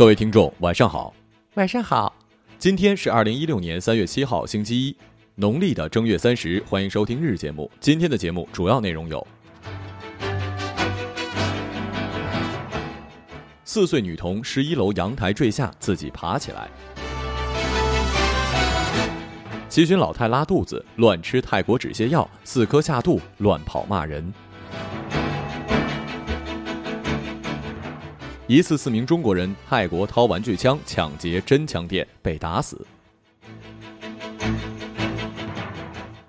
各位听众，晚上好。晚上好，今天是二零一六年三月七号，星期一，农历的正月三十。欢迎收听日节目。今天的节目主要内容有：四岁女童十一楼阳台坠下，自己爬起来；七旬老太拉肚子，乱吃泰国止泻药，四颗下肚，乱跑骂人。一次四名中国人泰国掏玩具枪抢劫真枪店被打死。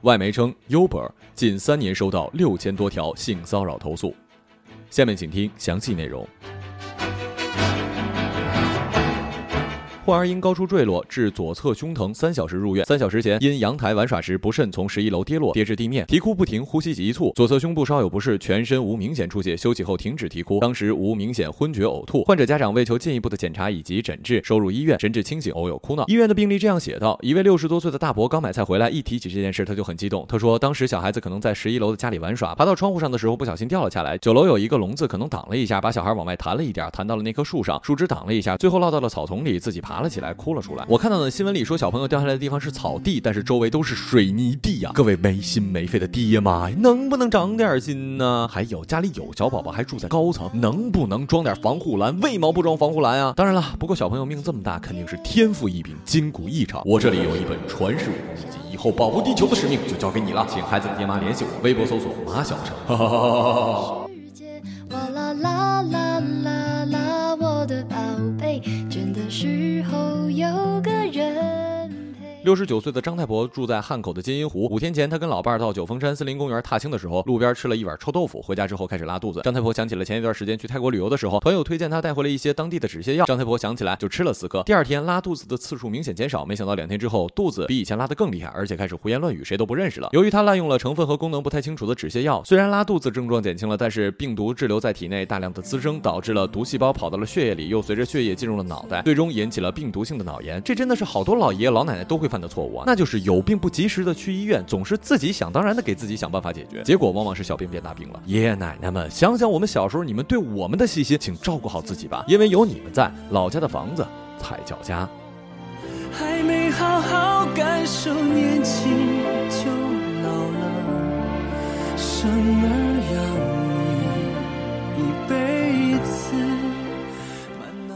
外媒称，Uber 近三年收到六千多条性骚扰投诉。下面请听详细内容。患儿因高处坠落致左侧胸疼，三小时入院。三小时前因阳台玩耍时不慎从十一楼跌落，跌至地面，啼哭不停，呼吸急促，左侧胸部稍有不适，全身无明显出血，休息后停止啼哭，当时无明显昏厥呕吐。患者家长为求进一步的检查以及诊治，收入医院，神志清醒，偶有哭闹。医院的病历这样写道：一位六十多岁的大伯刚买菜回来，一提起这件事他就很激动。他说，当时小孩子可能在十一楼的家里玩耍，爬到窗户上的时候不小心掉了下来。九楼有一个笼子，可能挡了一下，把小孩往外弹了一点，弹到了那棵树上，树枝挡了一下，最后落到了草丛里，自己爬了起来，哭了出来。我看到的新闻里说，小朋友掉下来的地方是草地，但是周围都是水泥地呀！各位没心没肺的爹妈，能不能长点心呢？还有家里有小宝宝还住在高层，能不能装点防护栏？为毛不装防护栏啊？当然了，不过小朋友命这么大，肯定是天赋异禀，筋骨异常。我这里有一本传世武功秘籍，以后保护地球的使命就交给你了，请孩子的爹妈联系我，微博搜索马小成。哈哈哈哈哈哈！六十九岁的张太婆住在汉口的金银湖。五天前，她跟老伴儿到九峰山森林公园踏青的时候，路边吃了一碗臭豆腐，回家之后开始拉肚子。张太婆想起了前一段时间去泰国旅游的时候，朋友推荐她带回了一些当地的止泻药。张太婆想起来就吃了四颗。第二天拉肚子的次数明显减少，没想到两天之后肚子比以前拉得更厉害，而且开始胡言乱语，谁都不认识了。由于她滥用了成分和功能不太清楚的止泻药，虽然拉肚子症状减轻了，但是病毒滞留在体内大量的滋生，导致了毒细胞跑到了血液里，又随着血液进入了脑袋，最终引起了病毒性的脑炎。这真的是好多老爷爷老奶奶都会犯的错误啊，那就是。有病不及时的去医院，总是自己想当然的给自己想办法解决，结果往往是小病变大病了。爷爷奶奶们，想想我们小时候你们对我们的细心，请照顾好自己吧，因为有你们在，老家的房子才叫家。还没好好感受年轻就老了，生儿养女一辈子。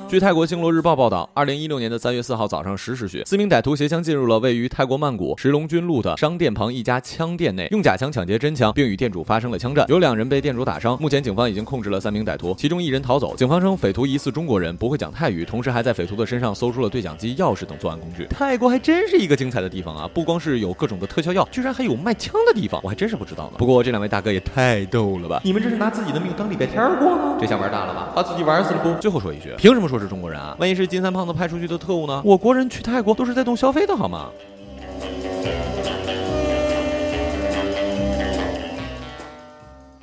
据泰国星罗日报报道，二零一六年的三月四号早上十时许，四名歹徒携枪进入了位于泰国曼谷石龙军路的商店旁一家枪店内，用假枪抢劫真枪，并与店主发生了枪战，有两人被店主打伤。目前警方已经控制了三名歹徒，其中一人逃走。警方称匪徒疑似中国人，不会讲泰语，同时还在匪徒的身上搜出了对讲机、钥匙等作案工具。泰国还真是一个精彩的地方啊！不光是有各种的特效药，居然还有卖枪的地方，我还真是不知道呢。不过这两位大哥也太逗了吧！你们这是拿自己的命当礼拜天过吗？这下玩大了吧？把自己玩死了不？最后说一句，凭什么说是？中国人啊，万一是金三胖子派出去的特务呢？我国人去泰国都是在动消费的好吗？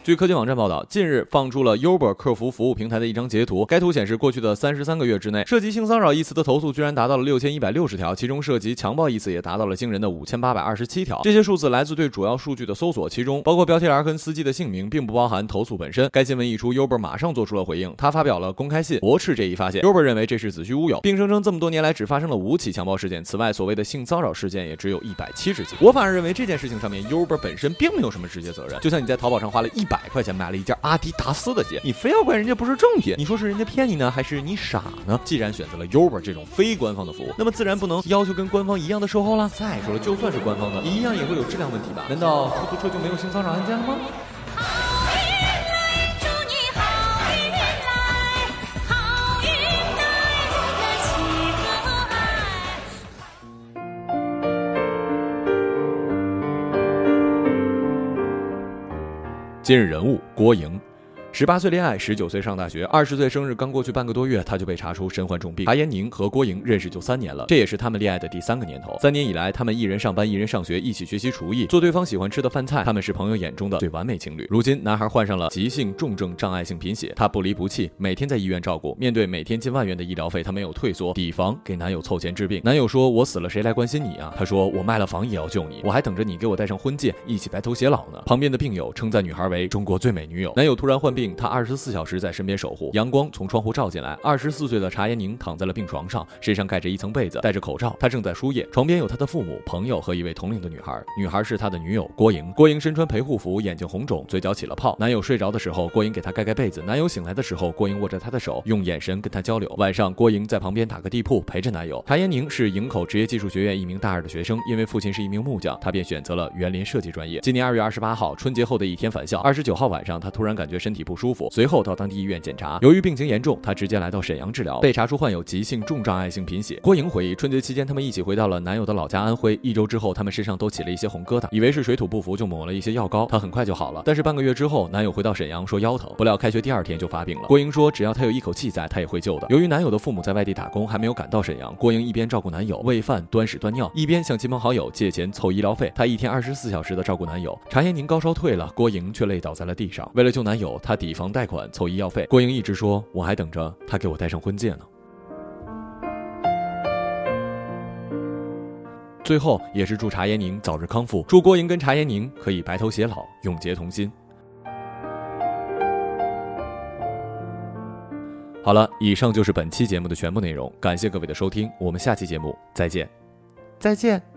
据科技网站报道，近日放出了 Uber 客服服务平台的一张截图。该图显示，过去的三十三个月之内，涉及性骚扰一词的投诉居然达到了六千一百六十条，其中涉及强暴一词也达到了惊人的五千八百二十七条。这些数字来自对主要数据的搜索，其中包括标题栏跟司机的姓名，并不包含投诉本身。该新闻一出，Uber 马上做出了回应，他发表了公开信驳斥这一发现。Uber 认为这是子虚乌有，并声称这么多年来只发生了五起强暴事件，此外所谓的性骚扰事件也只有一百七十起。我反而认为这件事情上面，Uber 本身并没有什么直接责任。就像你在淘宝上花了一百块钱买了一件。阿迪达斯的鞋，你非要怪人家不是正品？你说是人家骗你呢，还是你傻呢？既然选择了 Uber 这种非官方的服务，那么自然不能要求跟官方一样的售后了。再说了，就算是官方的，一样也会有质量问题吧？难道出租车就没有性骚扰案件了吗？今日人物郭莹。十八岁恋爱，十九岁上大学，二十岁生日刚过去半个多月，他就被查出身患重病。查延宁和郭莹认识就三年了，这也是他们恋爱的第三个年头。三年以来，他们一人上班，一人上学，一起学习厨艺，做对方喜欢吃的饭菜。他们是朋友眼中的最完美情侣。如今，男孩患上了急性重症障碍性贫血，他不离不弃，每天在医院照顾。面对每天近万元的医疗费，他没有退缩，抵房给男友凑钱治病。男友说：“我死了，谁来关心你啊？”他说：“我卖了房也要救你，我还等着你给我戴上婚戒，一起白头偕老呢。”旁边的病友称赞女孩为中国最美女友。男友突然患病，他二十四小。时在身边守护，阳光从窗户照进来。二十四岁的查延宁躺在了病床上，身上盖着一层被子，戴着口罩。他正在输液，床边有他的父母、朋友和一位同龄的女孩。女孩是他的女友郭莹。郭莹身穿陪护服，眼睛红肿，嘴角起了泡。男友睡着的时候，郭莹给他盖盖被子。男友醒来的时候，郭莹握着他的手，用眼神跟他交流。晚上，郭莹在旁边打个地铺，陪着男友。查延宁是营口职业技术学院一名大二的学生，因为父亲是一名木匠，他便选择了园林设计专业。今年二月二十八号，春节后的一天返校。二十九号晚上，他突然感觉身体不不舒服，随后到当地医院检查。由于病情严重，他直接来到沈阳治疗，被查出患有急性重障碍性贫血。郭莹回忆，春节期间他们一起回到了男友的老家安徽。一周之后，他们身上都起了一些红疙瘩，以为是水土不服，就抹了一些药膏，他很快就好了。但是半个月之后，男友回到沈阳说腰疼，不料开学第二天就发病了。郭莹说，只要他有一口气在，他也会救的。由于男友的父母在外地打工，还没有赶到沈阳，郭莹一边照顾男友喂饭、端屎端尿，一边向亲朋好友借钱凑医疗费。她一天二十四小时的照顾男友。查延宁高烧退了，郭莹却累倒在了地上。为了救男友，她抵房贷款凑医药费。郭莹一直说，我还等。着他给我戴上婚戒呢。最后也是祝查延宁早日康复，祝郭莹跟查延宁可以白头偕老，永结同心。好了，以上就是本期节目的全部内容，感谢各位的收听，我们下期节目再见，再见。